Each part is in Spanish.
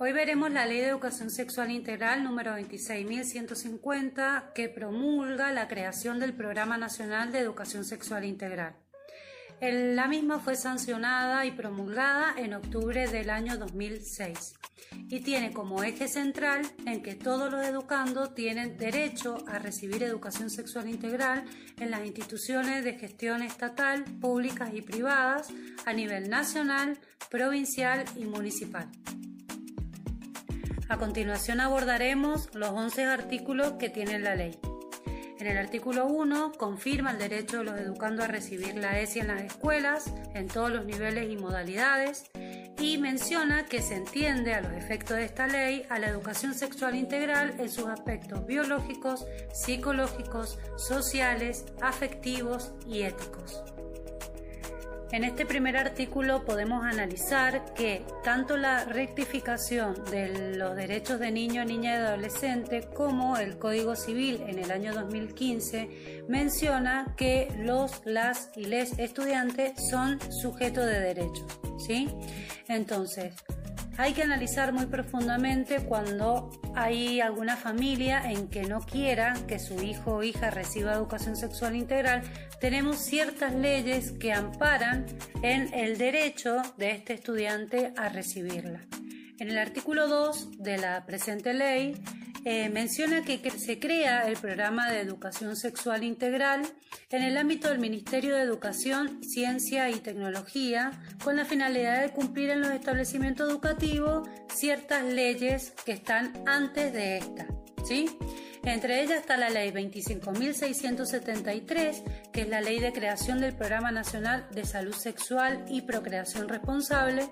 Hoy veremos la Ley de Educación Sexual Integral número 26.150 que promulga la creación del Programa Nacional de Educación Sexual Integral. La misma fue sancionada y promulgada en octubre del año 2006 y tiene como eje central en que todos los educandos tienen derecho a recibir educación sexual integral en las instituciones de gestión estatal, públicas y privadas a nivel nacional, provincial y municipal. A continuación abordaremos los 11 artículos que tiene la ley. En el artículo 1 confirma el derecho de los educandos a recibir la ESI en las escuelas, en todos los niveles y modalidades, y menciona que se entiende a los efectos de esta ley a la educación sexual integral en sus aspectos biológicos, psicológicos, sociales, afectivos y éticos. En este primer artículo podemos analizar que tanto la rectificación de los derechos de niño, niña y adolescente como el Código Civil en el año 2015 menciona que los, las y les estudiantes son sujetos de derechos. ¿sí? Entonces, hay que analizar muy profundamente cuando hay alguna familia en que no quiera que su hijo o hija reciba educación sexual integral. Tenemos ciertas leyes que amparan en el derecho de este estudiante a recibirla. En el artículo 2 de la presente ley eh, menciona que, se crea el programa de educación sexual integral en el ámbito del Ministerio de Educación, Ciencia y Tecnología con la finalidad de cumplir en los establecimientos educativos ciertas leyes que están antes de esta. ¿sí? Entre ellas está la Ley 25.673, que es la Ley de Creación del Programa Nacional de Salud Sexual y Procreación Responsable,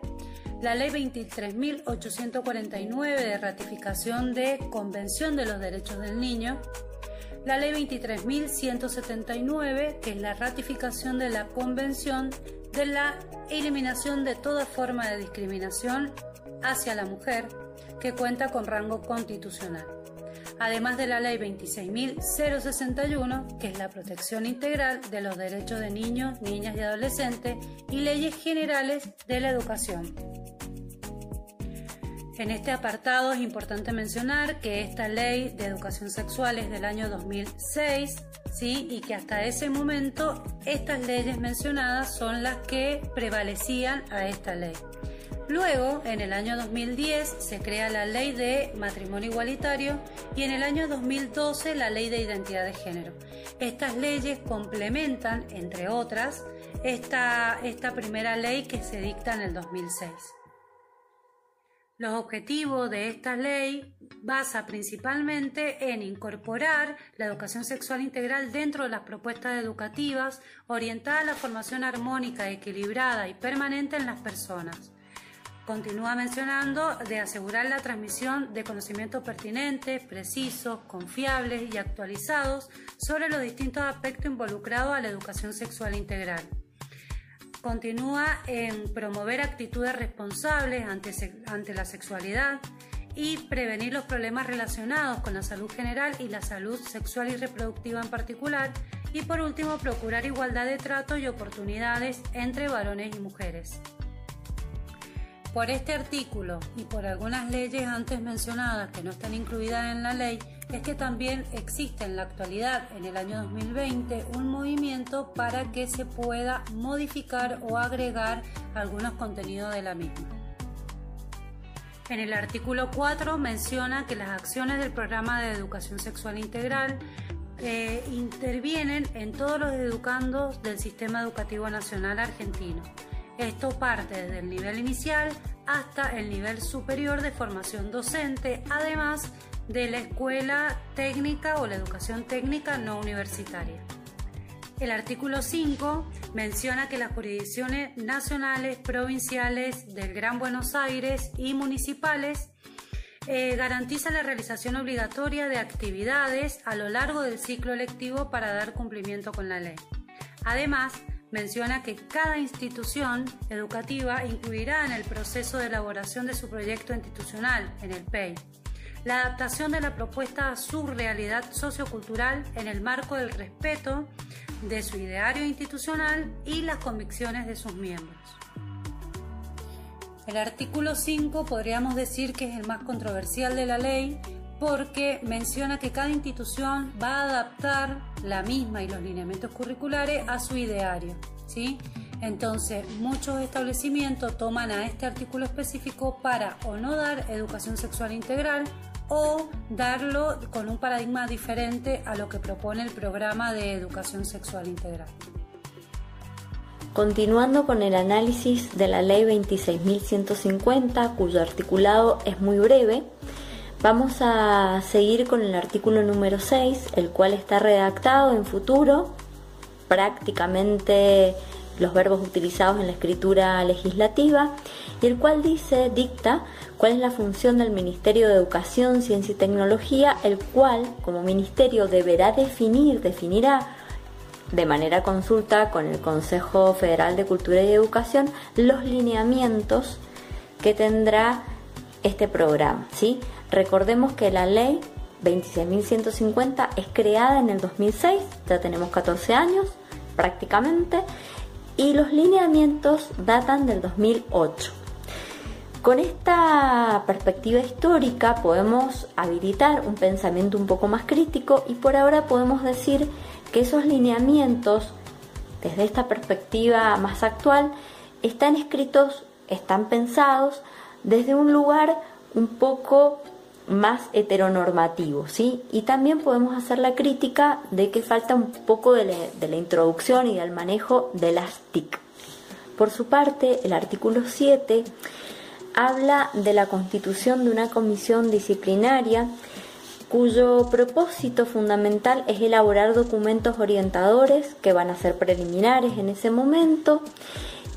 la Ley 23.849 de ratificación de Convención de los Derechos del Niño, la Ley 23.179, que es la ratificación de la Convención de la eliminación de toda forma de discriminación hacia la mujer, que cuenta con rango constitucional. Además de la Ley 26.061, que es la protección integral de los derechos de niños, niñas y adolescentes, y leyes generales de la educación. En este apartado es importante mencionar que esta ley de educación sexual es del año 2006, ¿sí? y que hasta ese momento estas leyes mencionadas son las que prevalecían a esta ley. Luego, en el año 2010, se crea la ley de matrimonio igualitario y en el año 2012 la ley de identidad de género. Estas leyes complementan, entre otras, esta, esta primera ley que se dicta en el 2006. Los objetivos de esta ley basa principalmente en incorporar la educación sexual integral dentro de las propuestas educativas orientadas a la formación armónica, equilibrada y permanente en las personas. Continúa mencionando de asegurar la transmisión de conocimientos pertinentes, precisos, confiables y actualizados sobre los distintos aspectos involucrados a la educación sexual integral. Continúa en promover actitudes responsables ante, la sexualidad y prevenir los problemas relacionados con la salud general y la salud sexual y reproductiva en particular. Y por último, procurar igualdad de trato y oportunidades entre varones y mujeres. Por este artículo y por algunas leyes antes mencionadas que no están incluidas en la ley, es que también existe en la actualidad, en el año 2020, un movimiento para que se pueda modificar o agregar algunos contenidos de la misma. En el artículo 4 menciona que las acciones del programa de educación sexual integral eh, intervienen en todos los educandos del sistema educativo nacional argentino esto parte desde el nivel inicial hasta el nivel superior de formación docente, además de la escuela técnica o la educación técnica no universitaria. El artículo 5 menciona que las jurisdicciones nacionales, provinciales del Gran Buenos Aires y municipales eh, garantizan la realización obligatoria de actividades a lo largo del ciclo lectivo para dar cumplimiento con la ley. Además, menciona que cada institución educativa incluirá en el proceso de elaboración de su proyecto institucional, en el PEI, la adaptación de la propuesta a su realidad sociocultural en el marco del respeto de su ideario institucional y las convicciones de sus miembros. El artículo 5 podríamos decir que es el más controversial de la ley porque menciona que cada institución va a adaptar la misma y los lineamientos curriculares a su ideario. ¿sí? Entonces, muchos establecimientos toman a este artículo específico para o no dar educación sexual integral o darlo con un paradigma diferente a lo que propone el programa de educación sexual integral. Continuando con el análisis de la ley 26.150, cuyo articulado es muy breve, vamos a seguir con el artículo número 6, el cual está redactado en futuro, prácticamente los verbos utilizados en la escritura legislativa, y el cual dice, dicta, cuál es la función del Ministerio de Educación, Ciencia y Tecnología, el cual como ministerio deberá definir, definirá de manera consulta con el Consejo Federal de Cultura y Educación los lineamientos que tendrá este programa. ¿sí? Recordemos que la ley 26.150 es creada en el 2006, ya tenemos 14 años prácticamente, y los lineamientos datan del 2008. Con esta perspectiva histórica podemos habilitar un pensamiento un poco más crítico y por ahora podemos decir que esos lineamientos, desde esta perspectiva más actual, están escritos, están pensados desde un lugar un poco más heteronormativo, ¿sí? Y también podemos hacer la crítica de que falta un poco de, la introducción y del manejo de las TIC. Por su parte, el artículo 7 habla de la constitución de una comisión disciplinaria cuyo propósito fundamental es elaborar documentos orientadores que van a ser preliminares en ese momento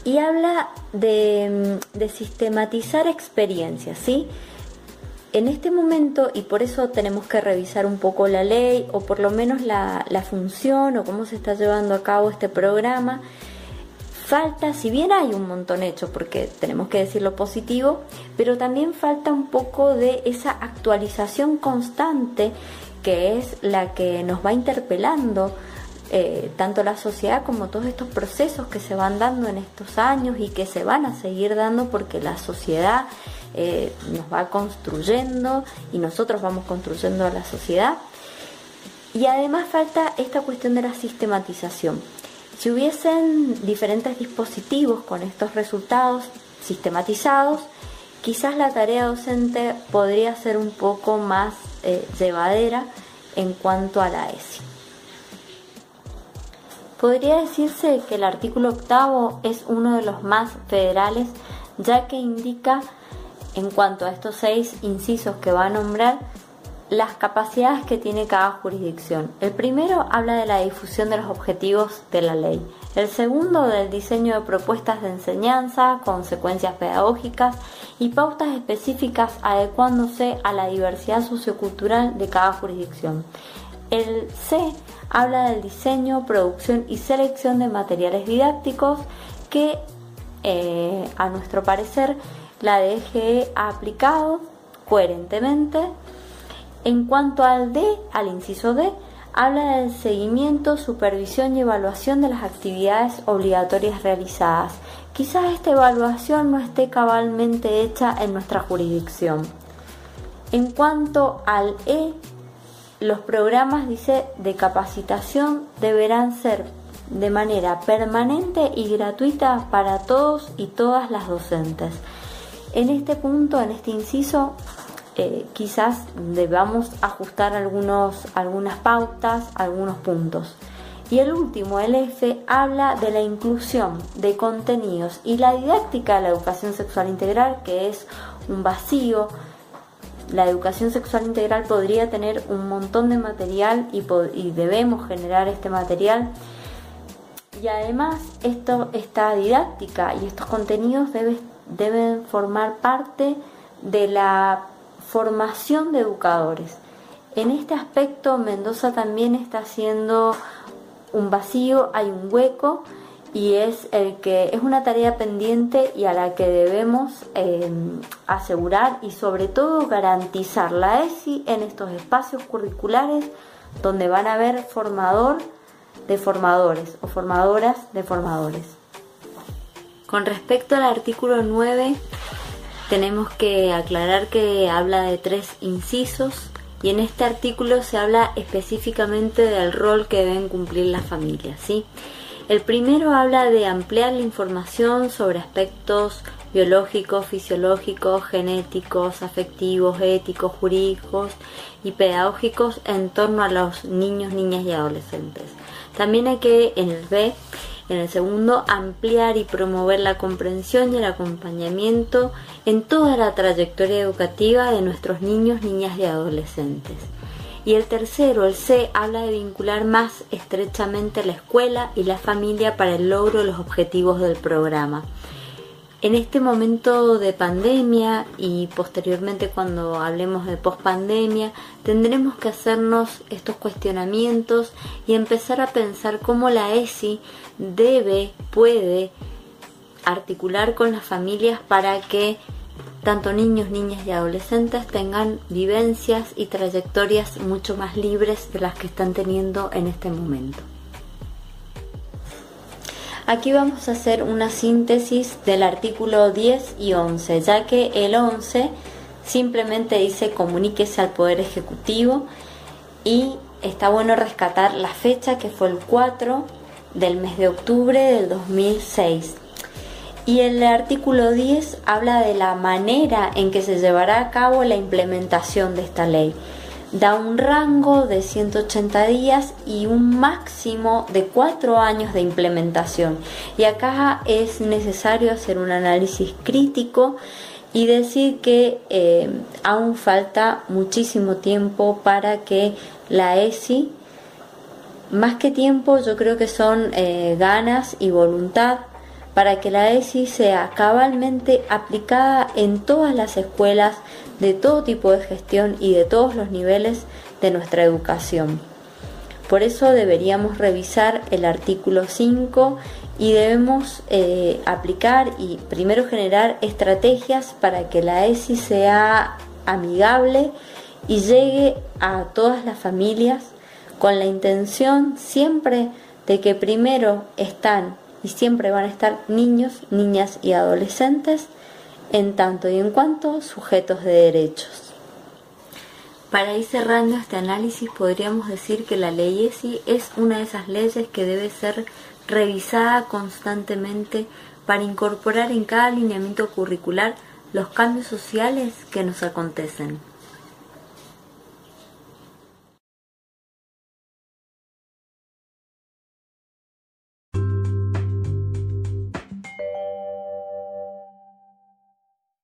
y habla de, de sistematizar experiencias, ¿sí? En este momento, y por eso tenemos que revisar un poco la ley o por lo menos la, función o cómo se está llevando a cabo este programa, falta, si bien hay un montón hecho, porque tenemos que decir lo positivo, pero también falta un poco de esa actualización constante que es la que nos va interpelando eh, tanto la sociedad como todos estos procesos que se van dando en estos años y que se van a seguir dando porque la sociedad eh, nos va construyendo y nosotros vamos construyendo a la sociedad. Y además falta esta cuestión de la sistematización. Si hubiesen diferentes dispositivos con estos resultados sistematizados, quizás la tarea docente podría ser un poco más eh, llevadera en cuanto a la ESI. Podría decirse que el artículo octavo es uno de los más federales, ya que indica en cuanto a estos seis incisos que va a nombrar, las capacidades que tiene cada jurisdicción. El primero habla de la difusión de los objetivos de la ley. El segundo del diseño de propuestas de enseñanza, consecuencias pedagógicas y pautas específicas adecuándose a la diversidad sociocultural de cada jurisdicción. El C habla del diseño, producción y selección de materiales didácticos que, eh, a nuestro parecer, la DGE ha aplicado coherentemente. En cuanto al D, al inciso D, habla del seguimiento, supervisión y evaluación de las actividades obligatorias realizadas. Quizás esta evaluación no esté cabalmente hecha en nuestra jurisdicción. En cuanto al E, los programas dice, de capacitación deberán ser de manera permanente y gratuita para todos y todas las docentes. En este punto, en este inciso, eh, quizás debamos ajustar algunos, algunas pautas, algunos puntos. Y el último, el F, habla de la inclusión de contenidos y la didáctica de la educación sexual integral, que es un vacío. La educación sexual integral podría tener un montón de material y, debemos generar este material. Y además, esto, esta didáctica y estos contenidos deben formar parte de la formación de educadores. En este aspecto Mendoza también está haciendo un vacío, hay un hueco y es el que es una tarea pendiente y a la que debemos eh, asegurar y sobre todo garantizar la ESI en estos espacios curriculares donde van a haber formador de formadores o formadoras de formadores. Con respecto al artículo 9, tenemos que aclarar que habla de tres incisos y en este artículo se habla específicamente del rol que deben cumplir las familias. ¿sí? El primero habla de ampliar la información sobre aspectos biológicos, fisiológicos, genéticos, afectivos, éticos, jurídicos y pedagógicos en torno a los niños, niñas y adolescentes. También hay que, en el B, en el segundo, ampliar y promover la comprensión y el acompañamiento en toda la trayectoria educativa de nuestros niños, niñas y adolescentes. Y el tercero, el C, habla de vincular más estrechamente la escuela y la familia para el logro de los objetivos del programa. En este momento de pandemia y posteriormente cuando hablemos de pospandemia, tendremos que hacernos estos cuestionamientos y empezar a pensar cómo la ESI debe, puede articular con las familias para que tanto niños, niñas y adolescentes tengan vivencias y trayectorias mucho más libres de las que están teniendo en este momento. Aquí vamos a hacer una síntesis del artículo 10 y 11, ya que el 11 simplemente dice comuníquese al Poder Ejecutivo y está bueno rescatar la fecha que fue el 4 del mes de octubre del 2006. Y el artículo 10 habla de la manera en que se llevará a cabo la implementación de esta ley da un rango de 180 días y un máximo de 4 años de implementación. Y acá es necesario hacer un análisis crítico y decir que eh, aún falta muchísimo tiempo para que la ESI, más que tiempo, yo creo que son eh, ganas y voluntad para que la ESI sea cabalmente aplicada en todas las escuelas de todo tipo de gestión y de todos los niveles de nuestra educación. Por eso deberíamos revisar el artículo 5 y debemos eh, aplicar y primero generar estrategias para que la ESI sea amigable y llegue a todas las familias con la intención siempre de que primero están y siempre van a estar niños, niñas y adolescentes en tanto y en cuanto sujetos de derechos. Para ir cerrando este análisis podríamos decir que la ley ESI es una de esas leyes que debe ser revisada constantemente para incorporar en cada alineamiento curricular los cambios sociales que nos acontecen.